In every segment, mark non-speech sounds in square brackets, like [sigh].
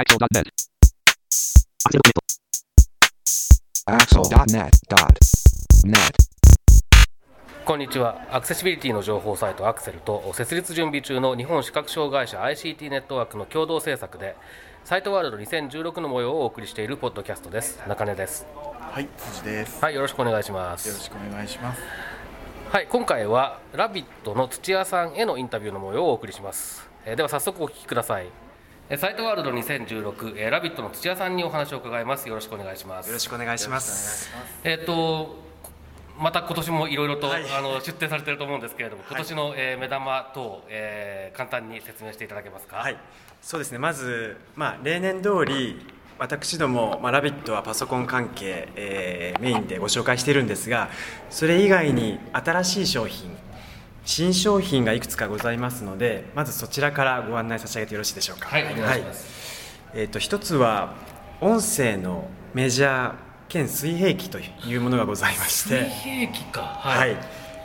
Axel.net. Axel.net.net. こんにちはアクセシビリティの情報サイトアクセルと設立準備中の日本視覚障害者 ICT ネットワークの共同制作でサイトワールド2016の模様をお送りしているポッドキャストです中根ですはい、辻です。はいよろしくお願いしまよろすしくお願いします。はい今回は「ラビット!」の土屋さんへのインタビューの模様をお送りします、えーでは早速お聞きくださいえーサイトワールド2016、えーラビット!」の土屋さんにお話を伺いますよろしくお願いしますよろしくお願いします。えっ、とまた今年もいろいろと、はいあの出展されてると思うんですけれども、今年の、えー目玉等、えー簡単に説明していただけますか？はい、そうですね。まず、まあ例年通り私ども、まあ、ラビットはパソコン関係、えーメインでご紹介しているんですがそれ以外に新しい商品新商品がいくつかございますのでまずそちらからご案内差し上げてよろしいでしょうか。はいお願いします。えー、と一つは音声のメジャー兼水平器というものがございまして。兵器か。はい、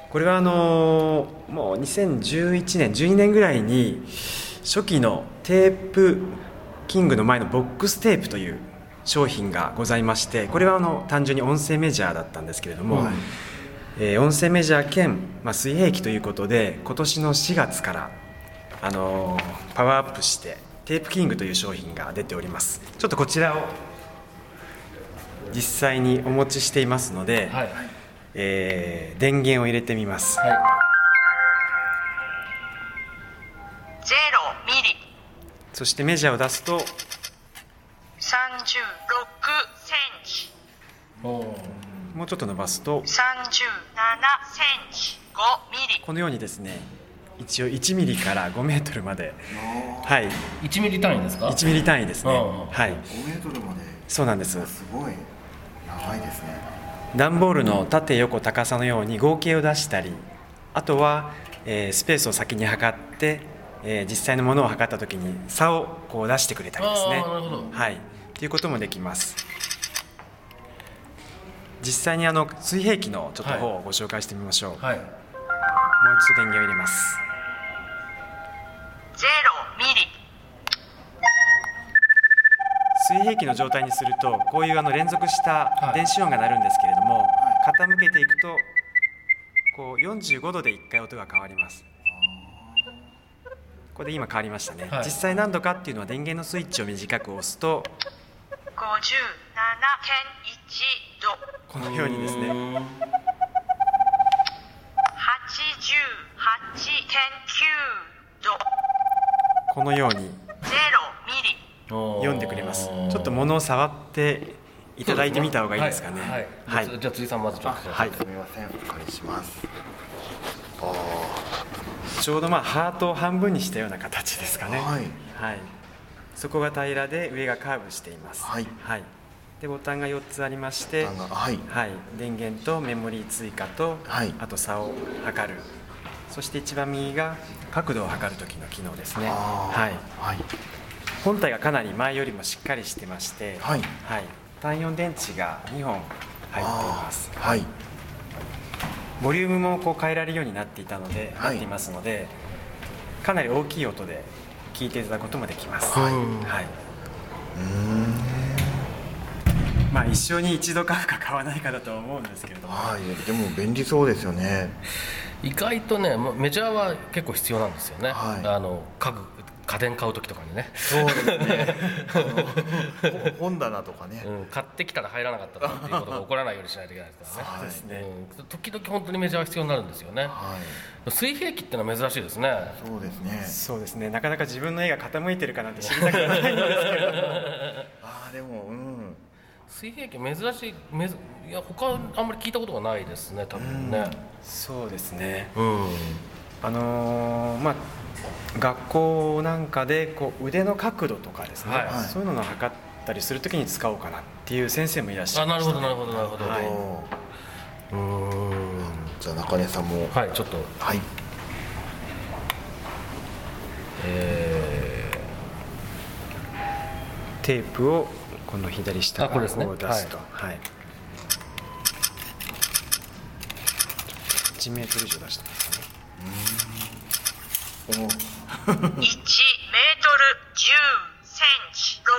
これはあのーもう2011年12年ぐらいに初期のテープキングの前のボックステープという商品がございましてこれはあの単純に音声メジャーだったんですけれども、えー音声メジャー兼、まあ、水平器ということで今年の4月から、あのーパワーアップしてテープキングという商品が出ております。ちょっとこちらを実際にお持ちしていますので、はい。えー電源を入れてみます、はい。ゼロミリ。そしてメジャーを出すと三十六センチ。おーもうちょっと伸ばすと。三十七センチ。五ミリ。このようにですね一応1ミリから5メートルまで。はい。1ミリ単位ですか？1ミリ単位ですね。うんはい。5メートルまで。そうなんです。すごい。長いですね。段ボールの縦横高さのように合計を出したりあとは、えースペースを先に測って、えー実際のものを測った時に差をこう出してくれたりですね。あーなるほど。はい。ということもできます実際にあの水平器のちょっと方をご紹介してみましょう、はい。もう一度電源を入れます。ゼロミリ。水平器の状態にするとこういうあの連続したはい。電子音が鳴るんですけれども、傾けていくとこう45度で1回音が変わります。ここで今変わりましたね、はい。実際何度かっていうのは電源のスイッチを短く押すと五十。七点一度このようにですね。八十八点九度。このように。ゼロミリ。読んでくれます。ちょっと物を触っていただいてみた方がいいですかね。はい。ははいい。じゃあ辻さんまずちょっと。はい。すみません、お借りします。あちょうどまあハートを半分にしたような形ですかね。はい。はい、そこが平らで上がカーブしています。はいでボタンが4つありましてはい。はい、電源とメモリー追加と、はい。あと差を測る。そして一番右が角度を測る時の機能ですね。はい、はい。本体がかなり前よりもしっかりしてまして、はい。単4電池が2本入っています。はい。ボリュームもこう変えられるようになっていたので、はい。なっていますのでかなり大きい音で聞いていただくこともできます。はい。はいまあ一生に一度買うか買わないかだとは思うんですけれども、はい。でも便利そうですよね。意外とねもうメジャーは結構必要なんですよね。はいあの家具家電買う時とかにね。そうですね。あのほ本棚とかね。うん、買ってきたら入らなかったとかっていうことが起こらないようにしないといけないですからね。はいですね、うん、時々本当にメジャーが必要になるんですよね。はい。水平器ってのは珍しいですね。そうですね。そうですねなかなか自分の絵が傾いてるかなんて知りたくはないんですけれども [laughs] ああでもうん。水平器珍しいめずいや他あんまり聞いたことがないですね多分ね。そうですねうん。あのーまあ学校なんかでこう腕の角度とかですね、はいはいそういうのを測ったりするときに使おうかなっていう先生もいらっしゃいましたあなるほどなるほどなるほど。はいうん。じゃあ中根さんも。はいちょっとはい。えテープをこの左下からあこれですね。こう出すと、はい。1メートル以上出してますねおー一メートル十センチ六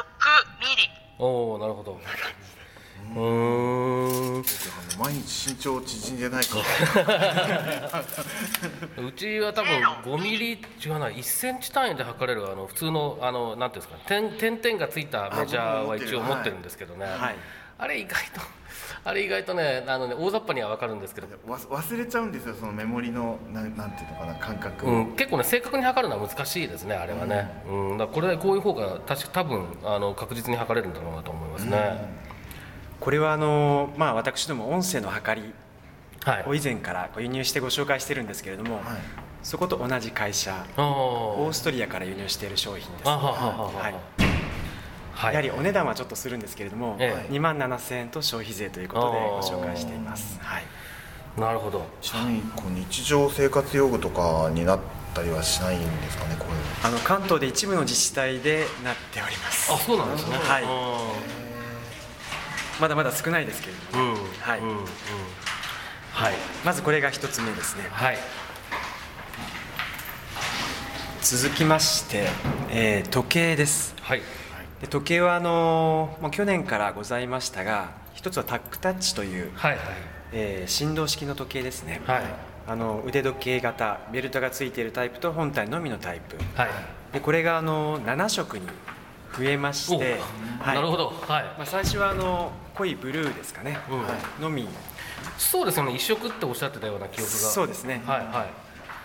おおなるほどうーん毎日身長縮んでないから。[laughs] うちは多分5ミリ違うな。1センチ単位で測れるあの普通のあのなんていうんですか点点々がついたメジャーは一応持ってるんですけどね、はい。あれ意外とあれ意外とねあのね大雑把には分かるんですけど、わ忘れちゃうんですよそのメモリのなんなんていうのかな感覚を、うん、結構ね正確に測るのは難しいですねあれはね、うん。だからこれこういう方が確か多分あの確実に測れるんだろうなと思いますね、これはあのまあ私ども音声の測りはい。を以前からこう輸入してご紹介してるんですけれども、はい。そこと同じ会社オーストリアから輸入している商品です、あははははは。い。はい。やはりお値段はちょっとするんですけれども、ええ。2万7000円と消費税ということでご紹介しています、はい、なるほど。ちなみにこう日常生活用具とかになったりはしないんですかねこれあの関東で一部の自治体でなっております。あそうなんですね。はいまだまだ少ないですけれども、うん。はい。はい。まずこれが一つ目ですね。はい。続きまして、えー時計です。はい。で時計はあのもう去年からございましたが一つはタックタッチという、はいはい。えー振動式の時計ですね、はい。あの腕時計型ベルトがついているタイプと本体のみのタイプ。はい。でこれがあの7色に増えまして、おなるほど。はい。まあ、最初はあの濃いブルーですかね、うん。はいのみ。そうですよね。一色っておっしゃってたような記憶が。そうですね。はいは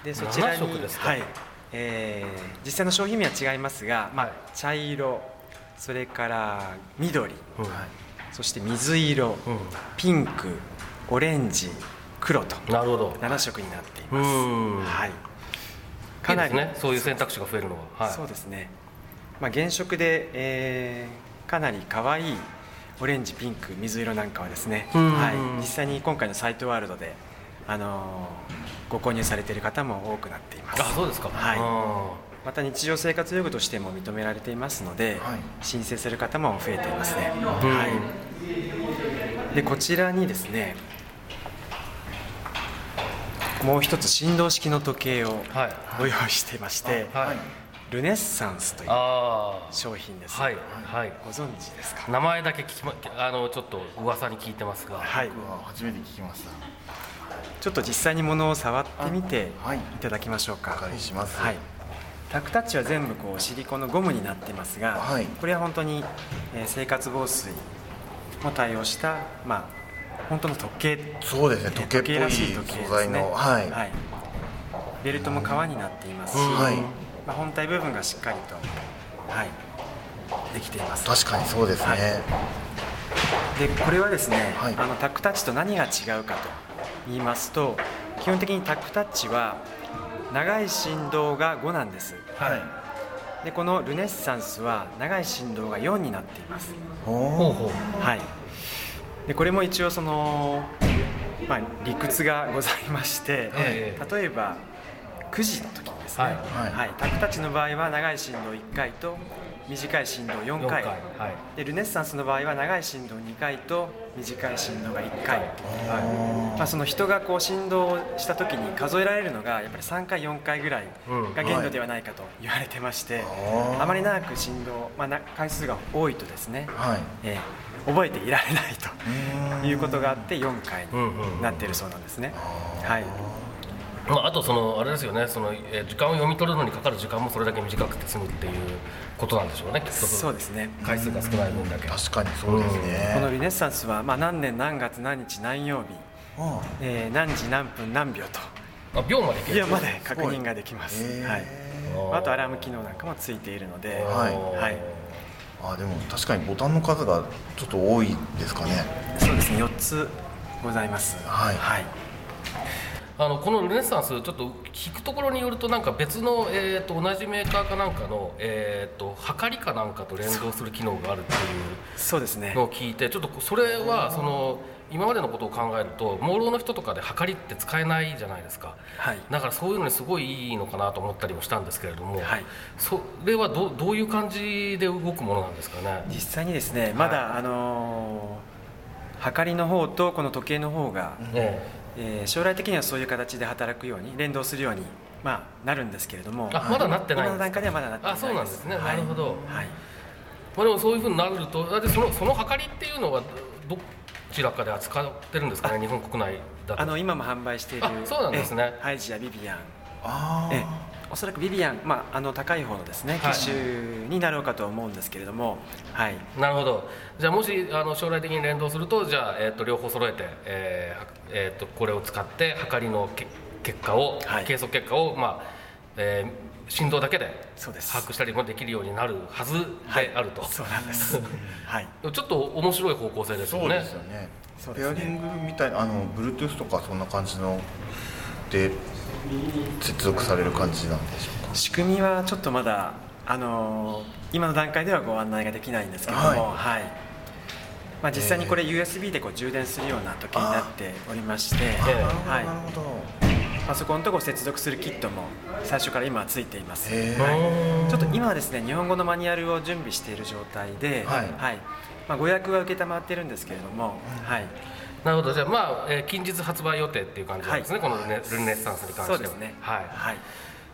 い。でそちらに7色ですか。はい。えー実際の商品名は違いますが、まあはい茶色それから緑うん。そして水色、うん。ピンクオレンジ黒となるほど。7色になっていうます、ん。はい、かなりねそういう選択肢が増えるのは。はい。そうですね、まあ、原色で、えーかなり可愛いオレンジピンク水色なんかはですね、うん。はい、実際に今回のサイトワールドで、あのーご購入されている方も多くなっています。あそうですか。はい。あまた日常生活用具としても認められていますので、はい。申請する方も増えていますね、うん。はい、でこちらにですねもう一つ振動式の時計をご用意していまして、はいルネッサンスというあ商品です、あはいはい。ご存知ですか？名前だけ聞きまあのちょっと噂に聞いてますが。はい。僕は初めて聞きました。ちょっと実際に物を触ってみてい。いただきましょうか。お借りします。はい。タクタッチは全部こうシリコンのゴムになってますが、はい。これは本当に、えー生活防水も対応したまあ本当の時計そうですね。時計っぽいらしい時計ですね。素材のはい、ベルトも革になっていますし、うん。はいまあ、本体部分がしっかりと、はい、できています。確かにそうですね、はい。でこれはですね、はい。あのタックタッチと何が違うかと言いますと基本的にタックタッチは長い振動が5なんです。はい。でこのルネッサンスは長い振動が4になっています。おほうおほう。はい。でこれも一応その、まあ、理屈がございまして、ええ例えば9時の時。にですね、はい。はい。タックタッチの場合は長い振動1回と短い振動4 4回回。はい。でルネッサンスの場合は長い振動2回と短い振動が1回、まあ、その人がこう振動した時に数えられるのがやっぱり3回4回ぐらいうん。が限度ではないかと言われてまして、あーあまり長く振動、まあ、な回数が多いとですね、はい。えー覚えていられないうん。ということがあって4回うんうんうんになっているそうなんですね。はいまあ、あとそのあれですよねその、えー時間を読み取るのにかかる時間もそれだけ短くて済むっていうことなんでしょうねきっと。そうですね。回数が少ない分だけ。確かにそうですね、このルネッサンスは、まあ、何年何月何日何曜日、あえー何時何分何秒と。あ秒までいける。いやまで確認ができます、へー。はい、あとアラーム機能なんかもついているので、はい。はい、あでも確かにボタンの数がちょっと多いですかね。そうですね。4つございます。はい。はい、あのこのルネッサンスちょっと聞くところによるとなんか別の、えー、と同じメーカーかなんかの、えー、と測りかなんかと連動する機能があるっていうそうですね。のを聞いてちょっとそれはその今までのことを考えると盲ろの人とかで測りって使えないじゃないですか。はい。だからそういうのにすごいいいのかなと思ったりもしたんですけれども、はい。それはどどういう感じで動くものなんですかね？実際にですねまだ、あのー測りの方とこの時計の方が、ええー将来的にはそういう形で働くように連動するように、まあ、なるんですけれども。あまだなってないの段階ではまだなってない。あそうなんですね。はい。なるほど。はいまあ、でもそういうふうになるとだってそのそのはかりっていうのはどちらかで扱ってるんですかね？日本国内だと。あの今も販売している。あそうなんですね。えハイジやビビアン。あええおそらくビビアン、まあ、あの高い方のですねはい。機種になろうかと思うんですけれども、はい、なるほど。じゃあもしあの将来的に連動するとじゃあ、えー、と両方揃えて、えーはえー、とこれを使って測りのけ結果を、はい。計測結果を、まあえー振動だけでそうです。把握したりもできるようになるはずであると、そうなんです。[laughs] はい、ちょっと面白い方向性ですそうよねですよね。そうですね。ペアリングみたいなあの Bluetooth とかそんな感じので接続される感じなんでしょうか？仕組みはちょっとまだあのー今の段階ではご案内ができないんですけれども、はい。まあ、実際にこれ USB でこう充電するような時計になっておりまして、ええ。はい。なるほど。パソコンとこう接続するキットも最初から今はついています。へうーんちょっと今はですね日本語のマニュアルを準備している状態で、はい。まあ、ご予約は承っているんですけれども、はい、なるほどじゃあまあ、えー近日発売予定っていう感じなんですね、はい。このルネルネッサンスに関して。はそうですね、はい、はい、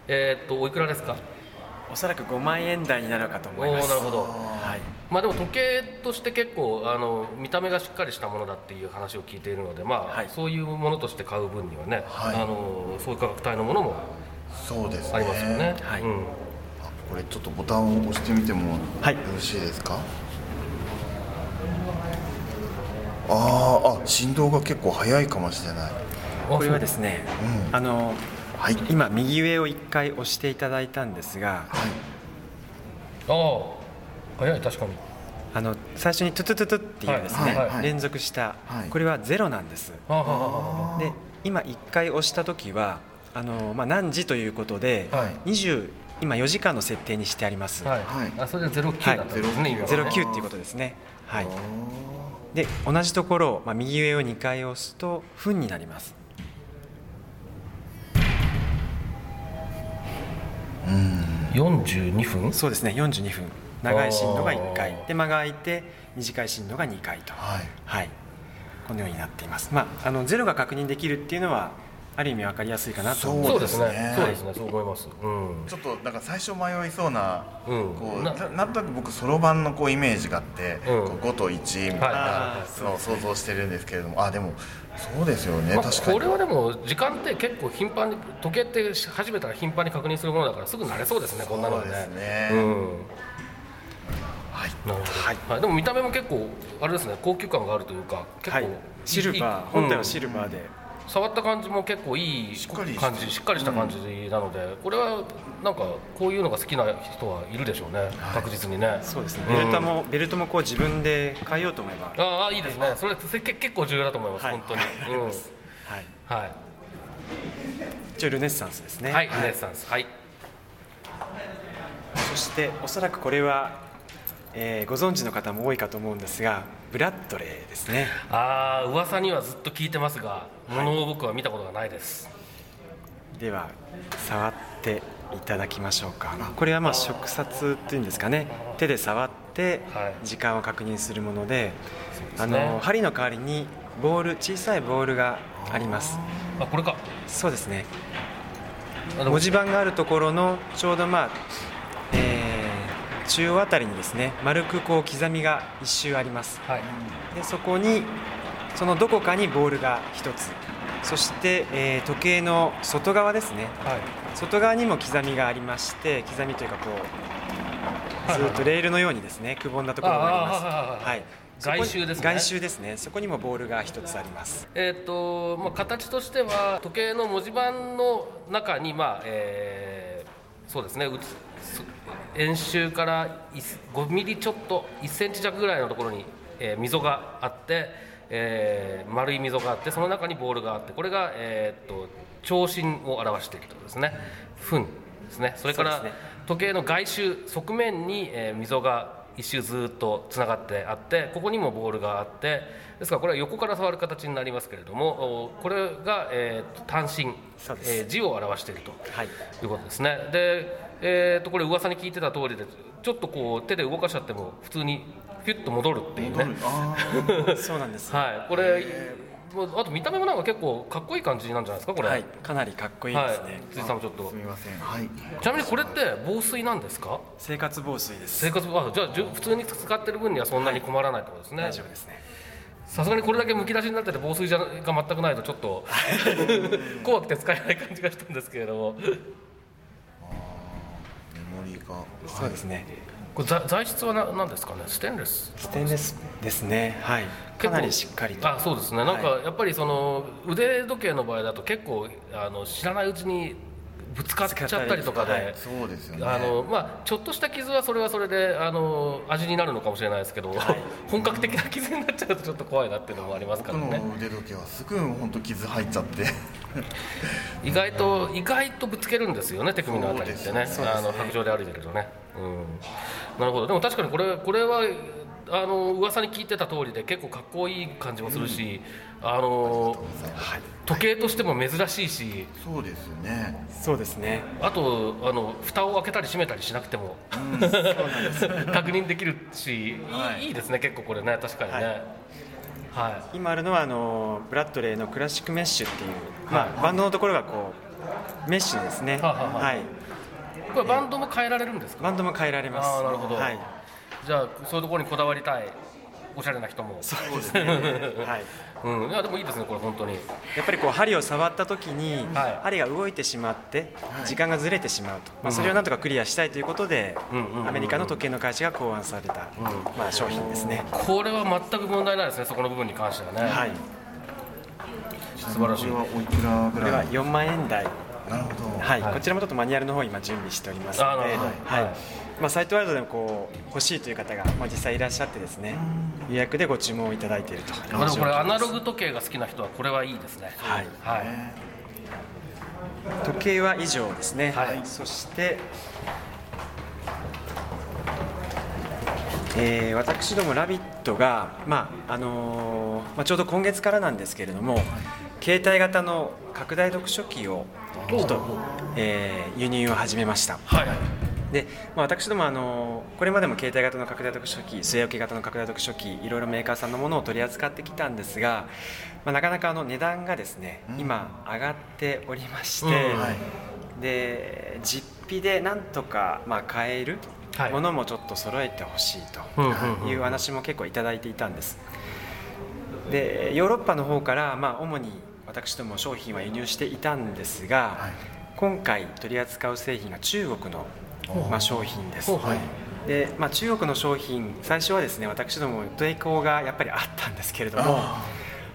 えーっとおいくらですか？おそらく5万円台になるかとお思います。おなるほど。はい。まあでも時計として結構あの見た目がしっかりしたものだっていう話を聞いているのでまあ、はい。そういうものとして買う分にはね、はい。あのそういう価格帯のものもそうですね。ありますよね。はい。うん。あこれちょっとボタンを押してみてもよはいろしいですか、あーあ振動が結構速いかもしれない。これはですね、うん。あのはい。今右上を1回押していただいたんですがああ早い確かに。あの最初にトゥトゥトゥトゥっていうですね、はいはい連続した、はい。これはゼロなんです。ああはあで今1回押した時はあの、まあ、何時ということで、はい。20今4時間の設定にしてあります、はい、はい。あそれでゼロ九だったんですね、今はね。09っていうことですね。はい。あで同じところを、まあ、右上を2回押すと分になります。ーうん。42分？そうですね42分。長い振動が1あ回。ーで間が空いて短い振動が2回と。はい。はい。このようになっています。まああのゼロが確認できるっていうのはある意味分かりやすいかなと思そう。ですねそうですね。そうですね。そう思います。うん。ちょっとなんか最初迷いそうな、うん。なこうななんとなく僕そろばんのこうイメージがあって、うん。こう5と1みたいなはい。はいのを想像してるんですけれども。あでもそうですよね、まあ、確かに。これはでも時間って結構頻繁に時計って始めたら頻繁に確認するものだからすぐ慣れそうですねこんなのでね。そうですね。うん。はい。なるほど、はい。でも見た目も結構あれですね高級感があるというか結構、はい。シルバー。いい。本体はシルバーで、触った感じも結構いいしっかりして感じしっかりした感じなので、これはなんかこういうのが好きな人はいるでしょうね、確実にね。そうですね。ん。ベルトも、ベルトもこう自分で変えようと思えば。ああいいですね。それ結構重要だと思います、はい。本当に、うん。はい。はい。一応ルネッサンスですね。はい、ルネッサンス。はい。そしておそらくこれは、えーご存知の方も多いかと思うんですがブラッドレーですね。ああ噂にはずっと聞いてますがものを僕は見たことがないです。では触っていただきましょうか。これはまあ触察っていうんですかね。手で触ってはい。時間を確認するもので,、すね。あの針の代わりにボール小さいボールがあります。あこれか。そうですね。文字盤があるところのちょうどまあ、えー中央あたりにですね丸くこう刻みが一周あります。はい。でそこにそのどこかにボールが1つ。そして、えー時計の外側ですね。はい。外側にも刻みがありまして刻みというかこうずっとレールのようにですねくぼんだところがあります。はい外周ですね。外周ですね。そこにもボールが1つあります。えーっとまあ、形としては時計の文字盤の中に、まあえーそうですね。うつす円周から5ミリちょっと1センチ弱ぐらいのところに、えー溝があって、えー丸い溝があってその中にボールがあってこれが、えーっと長針を表しているということですね。分ですね。それから時計の外周側面に、えー溝が一周ずっとつながってあってここにもボールがあってですからこれは横から触る形になりますけれどもおこれが、えーと単身えー字を表しているとはい。いうことですね。で、えー、とこれ噂に聞いてた通りでちょっとこう手で動かしちゃっても普通にピュッと戻るっていうね。あ [laughs] そうなんです。はい。これもうあと見た目もなんか結構かっこいい感じなんじゃないですかこれ。はい。かなりかっこいいですね、はい、辻さんもちょっと。すみません。はい。ちなみにこれって防水なんですか？生活防水です。生活あじゃあじゅ普通に使ってる分にはそんなに困らないってことですね、大丈夫ですね。さすがにこれだけむき出しになってて防水じゃが全くないとちょっと。[laughs] 怖くて使えない感じがしたんですけれども。メモリーが。そうですねこれ材材質はな何ですかね？ステンレス？ステンレスですね。はい。かなりしっかりと。あそうですね。なんかはやっぱりその腕時計の場合だと結構あの知らないうちにぶつかっちゃったりとかで、はい。そうですよね。あのまあ、ちょっとした傷はそれはそれであの味になるのかもしれないですけど、[laughs] 本格的な傷になっちゃうとちょっと怖いなっていうのもありますから僕ねの腕時計はすぐ本当傷入っちゃって。意外と意外とぶつけるんですよね手首のあたりってね。ね。あの白状で歩いてるとね、うん、なるほど。でも確かにこれこれはあの噂に聞いてた通りで結構かっこいい感じもするし、あの時計としても珍しいし。そうですよね。そうですね。あとあの蓋を開けたり閉めたりしなくても、[laughs] 確認できるし、いい。いいですね結構これね。確かにね。はい、今あるのはあのブラッドレーのクラシックメッシュっていう、まあ、バンドのところがこうメッシュですね。はいこれバンドも変えられるんですか？バンドも変えられます。ああなるほど、はい。じゃあそういうところにこだわりたいおしゃれな人も。そうですね。[laughs] はい。うん、いやでもいいですねこれ本当に。やっぱりこう針を触った時に、はい。針が動いてしまって時間がずれてしまうと、まあ、それをなんとかクリアしたいということで、うんうんうんうん。アメリカの時計の会社が考案された、まあ、商品ですね、これは全く問題ないですねそこの部分に関してはね、はい、素晴らしい。これはおいくらぐこれはらい4万円台、なるほど。はいはい。こちらもちょっとマニュアルの方今準備しておりますので、はい。はい。まあ、サイトワールドでもこう欲しいという方が、まあ、実際いらっしゃってですね予約でご注文をいただいていると。あでもこれアナロググ時計が好きな人はこれはいいですね。はい。はい、時計は以上ですね、はい。そして、えー私ども「ラビット!」が、まああのーまあ、ちょうど今月からなんですけれども携帯型の拡大読書機をちょっと、えー輸入を始めました。はいで、まあ、私どもあのこれまでも携帯型の拡大読書機据え置き型の拡大読書機いろいろメーカーさんのものを取り扱ってきたんですが、まあ、なかなかあの値段がですね、今上がっておりまして、うん。はい。で実費でなんとかまあ買えるはい。ものもちょっと揃えてほしいうんうんうんという話も結構いただいていたんです。でヨーロッパの方からまあ主に私ども商品は輸入していたんですが、はい。今回取り扱う製品が中国の、まあ、商品です、で、まあ、中国の商品最初はですね私ども抵抗がやっぱりあったんですけれども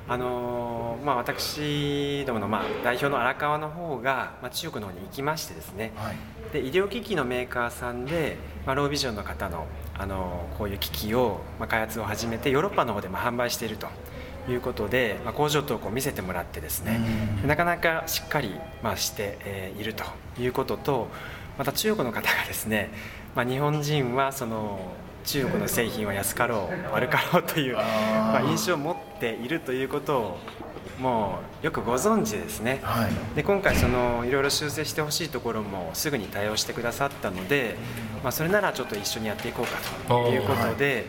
あのーまあ、私どものまあ代表の荒川の方が、まあ、中国の方に行きましてですね、はい。で医療機器のメーカーさんで、まあ、ロービジョンの方の、あのこういう機器を、まあ、開発を始めてヨーロッパの方でまあ販売しているということで、まあ、工場等を見せてもらってですねなかなかしっかり、まあ、して、えーいるということとまた中国の方がですね、まあ、日本人はその中国の製品は安かろう悪かろうというまあ、印象を持っているということをもうよくご存知ですね。はい。で今回そのいろいろ修正してほしいところもすぐに対応してくださったので、まあ、それならちょっと一緒にやっていこうかということで、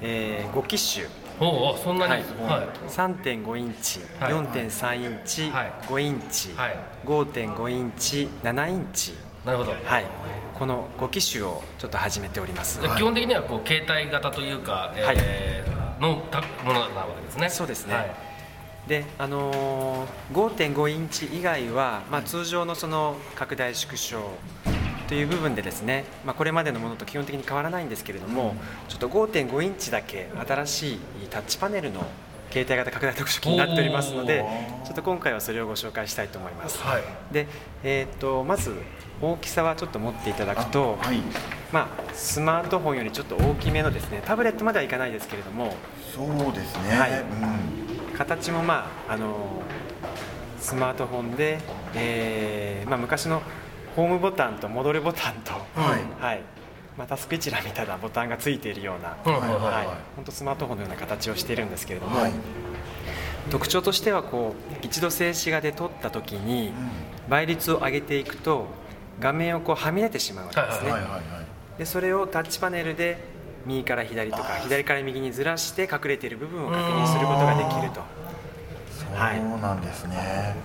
え5機種、おおそんなに？はい。はい。3.5インチ、はい。4.3インチ、はい。5インチ、はい。5.5インチ7インチ、なるほど。はい、この5機種をちょっと始めております。で基本的にはこう携帯型というか、えーのたものなわけですね。そうですね。はい。であのー5.5インチ以外は、まあ、通常のその拡大縮小という部分でですね、まあ、これまでのものと基本的に変わらないんですけれども、ちょっと5.5インチだけ新しいタッチパネルの携帯型拡大読書機になっておりますのでちょっと今回はそれをご紹介したいと思います、はい。で、えー、とまず大きさはちょっと持っていただくと、はい。まあ、スマートフォンよりちょっと大きめのですねタブレットまではいかないですけれどもそうですね、はい。うん。形もまああのスマートフォンで、えーまあ、昔のホームボタンと戻るボタンと、はい。はい。まあ、タスク一覧みたいなボタンがついているような、うんはいはいはい。はい。本当スマートフォンのような形をしているんですけれども、はい。特徴としてはこう一度静止画で撮った時に倍率を上げていくと画面をこうはみ出てしまうわけですね、はいはいはいでそれをタッチパネルで右から左とか左から右にずらして隠れている部分を確認することができると。はい。そうなんですね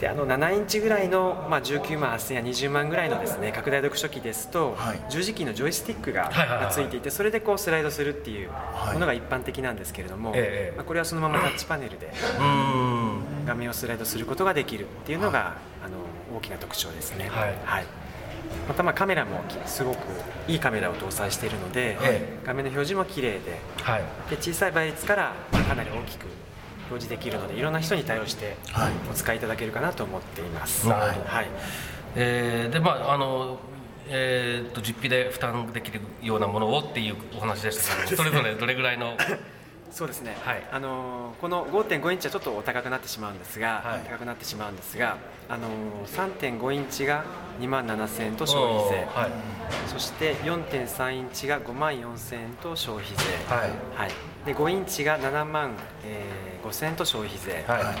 であの7インチぐらいの、まあ、19万8000や20万ぐらいのですね拡大読書機ですと、はい。十字キーのジョイスティックが,、ついていてそれでこうスライドするっていうはい。ものが一般的なんですけれども、ええまあ、これはそのままタッチパネルで画面をスライドすることができるっていうのが、あの大きな特徴ですね。はい。またまあカメラもきすごくいいカメラを搭載しているので、え画面の表示も綺麗ではい。で小さい倍率からまあかなり大きく表示できるのでいろんな人に対応してはい。お使いいただけるかなと思っています。なるほどはい。えーでまああのえー、と実費で負担できるようなものをっていうお話でしたけどもそれぞれどれぐらいのそうですね、はい。あのーこの5.5インチはちょっとお高くなってしまうんですが、はい。高くなってしまうんですが、あのー3.5インチが2万7000円と消費税、はい。そして4.3インチが5万4000円と消費税、はい。はい。で5インチが7万、えー5000円と消費税、は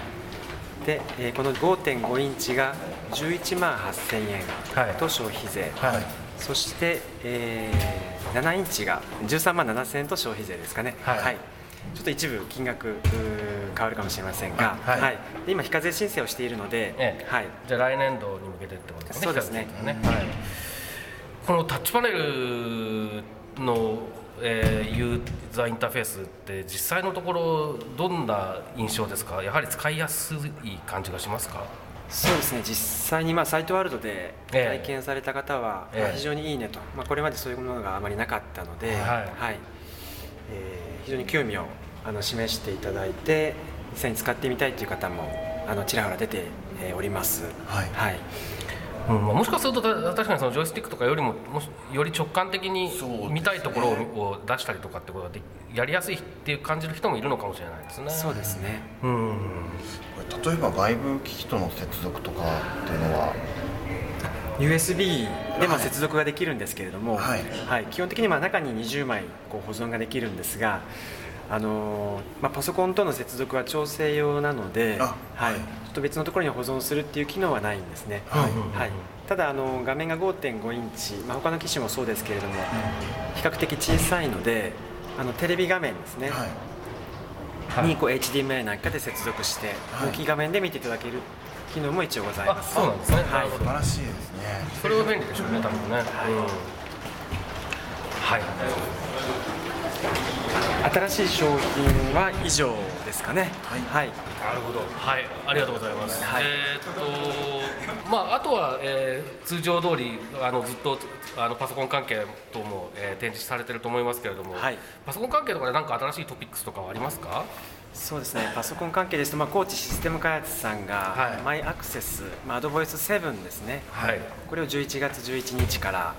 い。で、えーこの5.5インチが11万8000円はい。と消費税、はい。そして、えー7インチが13万7000円と消費税ですかね、はいちょっと一部金額変わるかもしれませんが、はい。で今、非課税申請をしているので、ええ。はい、じゃあ来年度に向けてってことですねそうですね。比較的にはい、このタッチパネルの、えーユーザーインターフェースって実際のところどんな印象ですか？やはり使いやすい感じがしますか？そうですね。実際にまあサイトワールドでええ。体験された方は、非常にいいねと、まあ、これまでそういうものがあまりなかったので、はい。えー非常に興味をあの示していただいて実際に使ってみたいという方もあのちらほら出てえーおります。はい。はい。うんまあもしかするとた確かにそのジョイスティックとかよりももしより直感的に見たいところをを出したりとかってことがでやりやすいっていう感じる人もいるのかもしれないですね。そうですね。うん。これ例えば外部機器との接続とかっていうのは USB でもはい。接続ができるんですけれども、はい。はい。基本的にまあ中に20枚こう保存ができるんですが、あのーまあ、パソコンとの接続は調整用なので、あはい。はい。ちょっと別のところに保存するっていう機能はないんですね。はいはい、ただあの画面が5.5インチ、まあ、他の機種もそうですけれども比較的小さいのであのテレビ画面ですね、はい。はいにこう HDMI なんかで接続して、はい。大きい画面で見ていただける機能も一応ございあます。そうなんですね。はいなるほど素晴らしいですねそれは便利でしょうね多分ね。うんはい。新しい商品は以上ですかね。はい。なるほど。はい、ありがとうございます。はいえーっと、まあ、あとは、えー通常通り、あのずっと。あのパソコン関係等も、えー展示されてると思いますけれども、はいパソコン関係とかで何か新しいトピックスとかはありますか？そうですね。パソコン関係ですと、まあ、高知システム開発さんが、はい。マイアクセス、まあ、アドボイス7ですね。はい。これを11月11日から、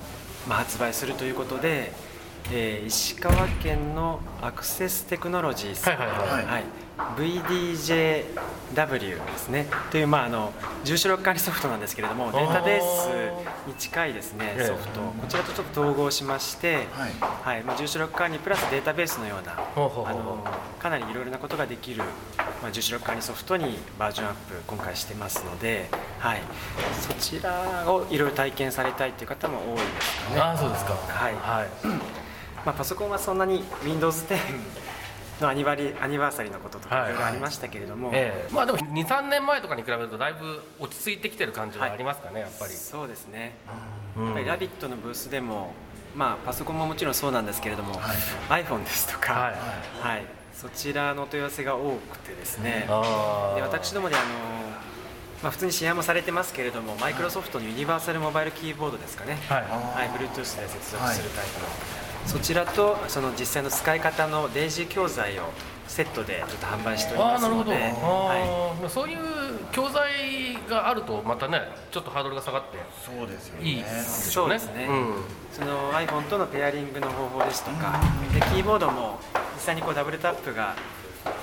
まあ、発売するということで、えー石川県のアクセステクノロジーさん、はいはいはい。はい VDJW ですね。という、まあ、あの住所録管理ソフトなんですけれどもデータベースに近いですねええ。ソフト。こちらとちょっと統合しまして、はい。はい。まあ、住所録管理プラスデータベースのようなあのかなりいろいろなことができる、まあ、住所録管理ソフトにバージョンアップ今回してますので、はい、そちらをいろいろ体験されたいという方も多いですかね。ああ、そうですか。はい。はい。まあ、パソコンはそんなに Windows 10のアニバリアニバーサリーのこととかはい。いろいろありましたけれども、ええ。まあでも2、3年前とかに比べるとだいぶ落ち着いてきてる感じはありますかね、やっぱり。そうですね、うん。やっぱりラビットのブースでも、まあ、パソコンももちろんそうなんですけれども、iPhone ですとか、はい。はい。そちらのお問い合わせが多くてですね、あー。で私どもであの、まあ、普通に試合もされてますけれども、マイクロソフトのユニバーサルモバイルキーボードですかね、はい。はい、Bluetooth で接続するタイプの、そちらとその実際の使い方の例示教材をセットでちょっと販売しておりああなるほど、ますので、はあーそういう教材があるとまたねちょっとハードルが下がってそうですよね。いいですよね。そうですね。うんい、その iPhone とのペアリングの方法ですとか、でキーボードも実際にこうダブルタップが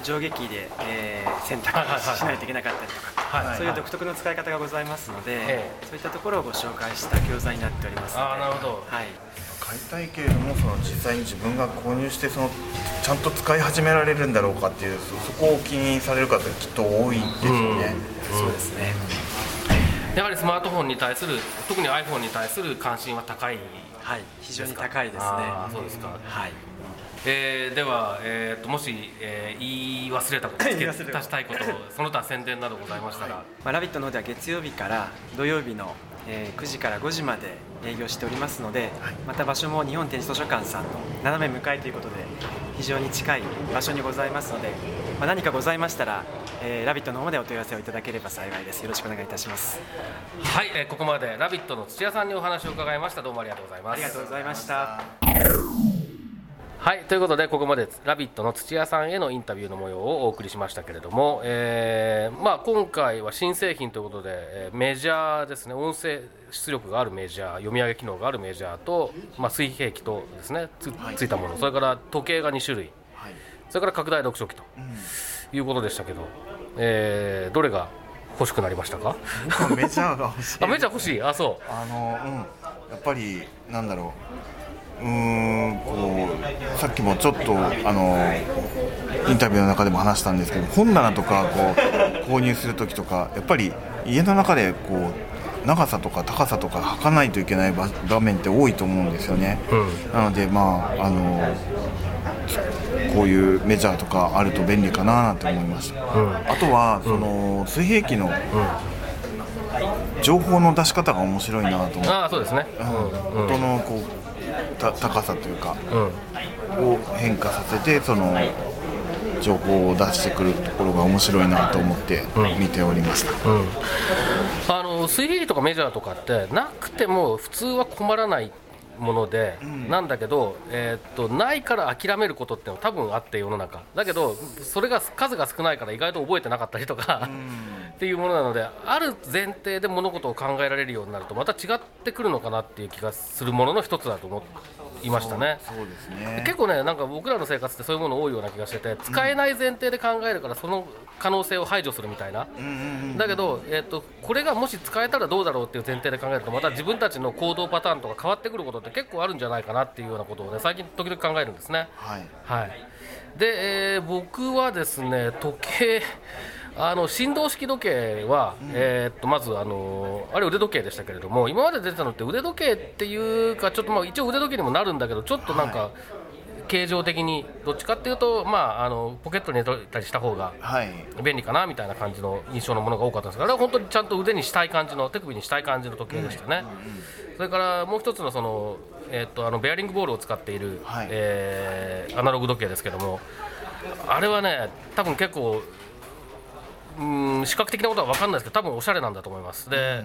上下キーで、えー選択はいはいはいしないといけなかったりとか、はいそういう独特の使い方がございますので、え。そういったところをご紹介した教材になっておりますので。あーなるほど。はい買いたいけれどもその実際に自分が購入してそのちゃんと使い始められるんだろうかっていうそそこを気にされる方きっと多いですよね、そうですね、やはりスマートフォンに対する特に iPhone に対する関心は高いはい、非常に高いですね。そうですか。はい、えーでは、えー、ともし、えー言い忘れたこと付け [laughs] 言い忘れた足したいことその他宣伝などございましたら、まあ、ラビットの方では月曜日から土曜日の、えー9時から5時まで営業しておりますので、また場所も日本展示図書館さんの斜め向かいということで非常に近い場所にございますので、まあ、何かございましたら、えーラビットの方までお問い合わせをいただければ幸いです。よろしくお願いいたします。はい、えーここまで「ラビット!」の土屋さんにお話を伺いました。どうもありがとうございます。ありがとうございましたはいということでここまで「ラビット!」の土屋さんへのインタビューの模様をお送りしましたけれども、えーまあ、今回は新製品ということで、えーメジャーですね。音声出力があるメジャー読み上げ機能があるメジャーと、まあ、水平器とですねつついたもの。それから時計が2種類。はい。それから拡大読書機ということでしたけど、えーどれが欲しくなりましたか？メジャーが欲しい。あめちゃ欲しい。あそう。あのうん。やっぱりなんだろううーんこうさっきもちょっとあのインタビューの中でも話したんですけど本棚とかこう購入する時とかやっぱり家の中でこう長さとか高さとか測らないといけない場場面って多いと思うんですよね、なのでまああのこういうメジャーとかあると便利かななんて思いました、あとはその水平器の情報の出し方が面白いなと思って。ああそうですね。うん。音のこうた高さというかうん。を変化させてその情報を出してくるところが面白いなと思って見ておりました、あの水平器とかメジャーとかってなくても普通は困らないもので、なんだけど、えーっとないから諦めることってのは多分あって世の中。だけどそれが数が少ないから意外と覚えてなかったりとか、っていうものなのである前提で物事を考えられるようになるとまた違ってくるのかなっていう気がするものの一つだと思いましたね。そうですね。結構ねなんか僕らの生活ってそういうもの多いような気がしてて使えない前提で考えるからその可能性を排除するみたいな、だけど、えっとこれがもし使えたらどうだろうっていう前提で考えるとまた自分たちの行動パターンとか変わってくることって結構あるんじゃないかなっていうようなことをね最近時々考えるんですね。はい。はい、で、えー僕はですね時計あの振動式時計は、えーっとまずあのあれ腕時計でしたけれども今まで出てたのって腕時計っていうかちょっとまあ一応腕時計にもなるんだけどちょっとなんか、形状的にどっちかっていうと、まあ、あのポケットに入れたりした方がはい。便利かなみたいな感じの印象のものが多かったんですがあれは本当にちゃんと腕にしたい感じの手首にしたい感じの時計でしたね、それからもう一つのその、えーっとあのベアリングボールを使っている、はい。えーアナログ時計ですけどもあれはね多分結構うん視覚的なことは分かんないですけど多分おしゃれなんだと思います。で、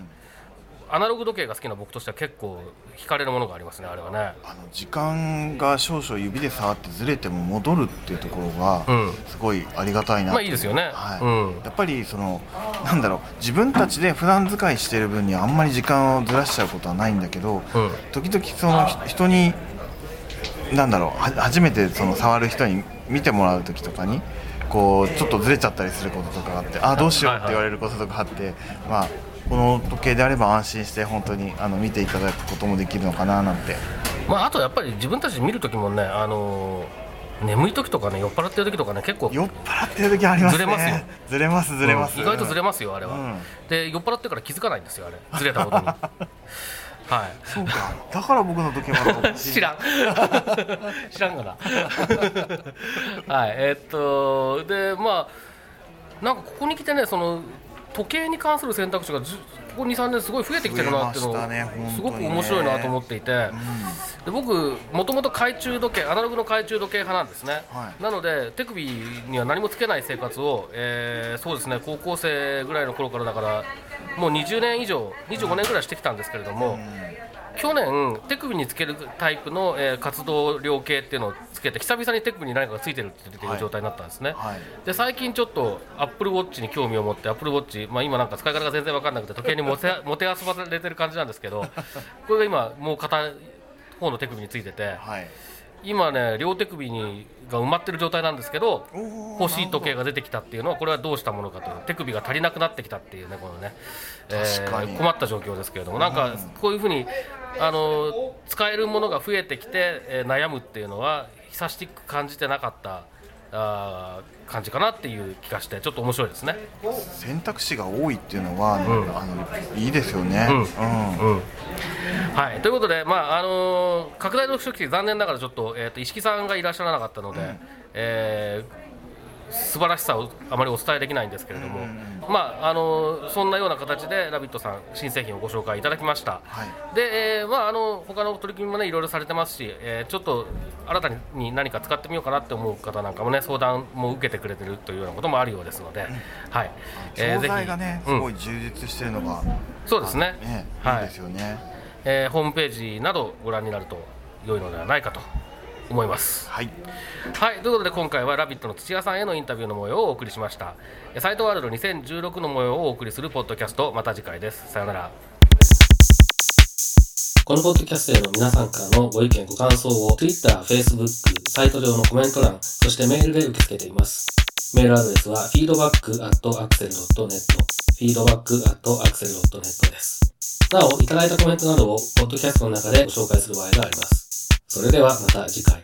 アナログ時計が好きな僕としては結構惹かれるものがありますねあれはね。あの時間が少々指で触ってずれても戻るっていうところがうん。すごいありがたいなと。まあいいですよね。はい。うん。やっぱりそのなんだろう自分たちで普段使いしてる分にはあんまり時間をずらしちゃうことはないんだけど、うん。時々そのひ人になんだろうは初めてその触る人に見てもらう時とかにこうちょっとずれちゃったりすることとかがあってあどうしようって言われることとかあって、まあこの時計であれば安心して本当にあの見ていただくこともできるのかななんて。まあ、あとやっぱり自分たちで見るときもね、あのー眠い時とかね酔っ払ってる時とかね結構酔っ払ってる時ありますね。ずれますよ。ずれますずれます、うん。意外とずれますよあれは、うん。で酔っ払ってるから気づかないんですよあれ。ずれたことに [laughs] はい。そうか。だから僕の時計まだ [laughs] 知らん。[laughs] 知らんがな。[laughs] はい。えーっとでまあなんかここに来てねその時計に関する選択肢がずここ23年すごい増えてきてるなっていうの増えましたねすごく面白いなと思っていて、で僕もともと懐中時計アナログの懐中時計派なんですね、はい。なので手首には何もつけない生活を、えーそうですね高校生ぐらいの頃からだからもう20年以上25年ぐらいしてきたんですけれども、去年手首につけるタイプの、えー活動量計っていうのをつけて久々に手首に何かがついてるっていうはい。状態になったんですね、はい。で最近ちょっとアップルウォッチに興味を持ってアップルウォッチ、まあ、今なんか使い方が全然分かんなくて時計にもて [laughs] もてあそばれてる感じなんですけど [laughs] これが今もう片方の手首についててはい。今ね両手首にが埋まってる状態なんですけど欲しい時計が出てきたっていうのはこれはどうしたものかという手首が足りなくなってきたっていうねこのね、えー困った状況ですけれどもなんかこういうふうにあの使えるものが増えてきて、えー悩むっていうのは久しく感じてなかったあー感じかなっていう気がしてちょっと面白いですね。選択肢が多いっていうのは、ん。あのいいですよね。うん。うん。うん。はい、ということで、まああのー拡大読書機残念ながらちょっと,、えー、と石木さんがいらっしゃらなかったので、えー素晴らしさをあまりお伝えできないんですけれども、まああのーそんなような形で「ラビット!」さん新製品をご紹介いただきました、はい。で、えーまあ、あの他の取り組みもねいろいろされてますし、えーちょっと新たに何か使ってみようかなって思う方なんかもね相談も受けてくれてるというようなこともあるようですので、はい、えー教材がね、うんすごい充実してるのが、そうですね。ね、はいいいですよね。えーホームページなどご覧になると良いのではないかと思います。はい、はい、ということで今回は「ラビット!」の土屋さんへのインタビューの模様をお送りしました。えサイトワールド2016の模様をお送りするポッドキャストまた次回です。さようなら。このポッドキャストへの皆さんからのご意見ご感想を Twitter、Facebook、サイト上のコメント欄、そしてメールで受け付けています。メールアドレスは feedback.axel.net feedback.axel.net です。なお、いただいたコメントなどをポッドキャストの中でご紹介する場合があります。それではまた次回。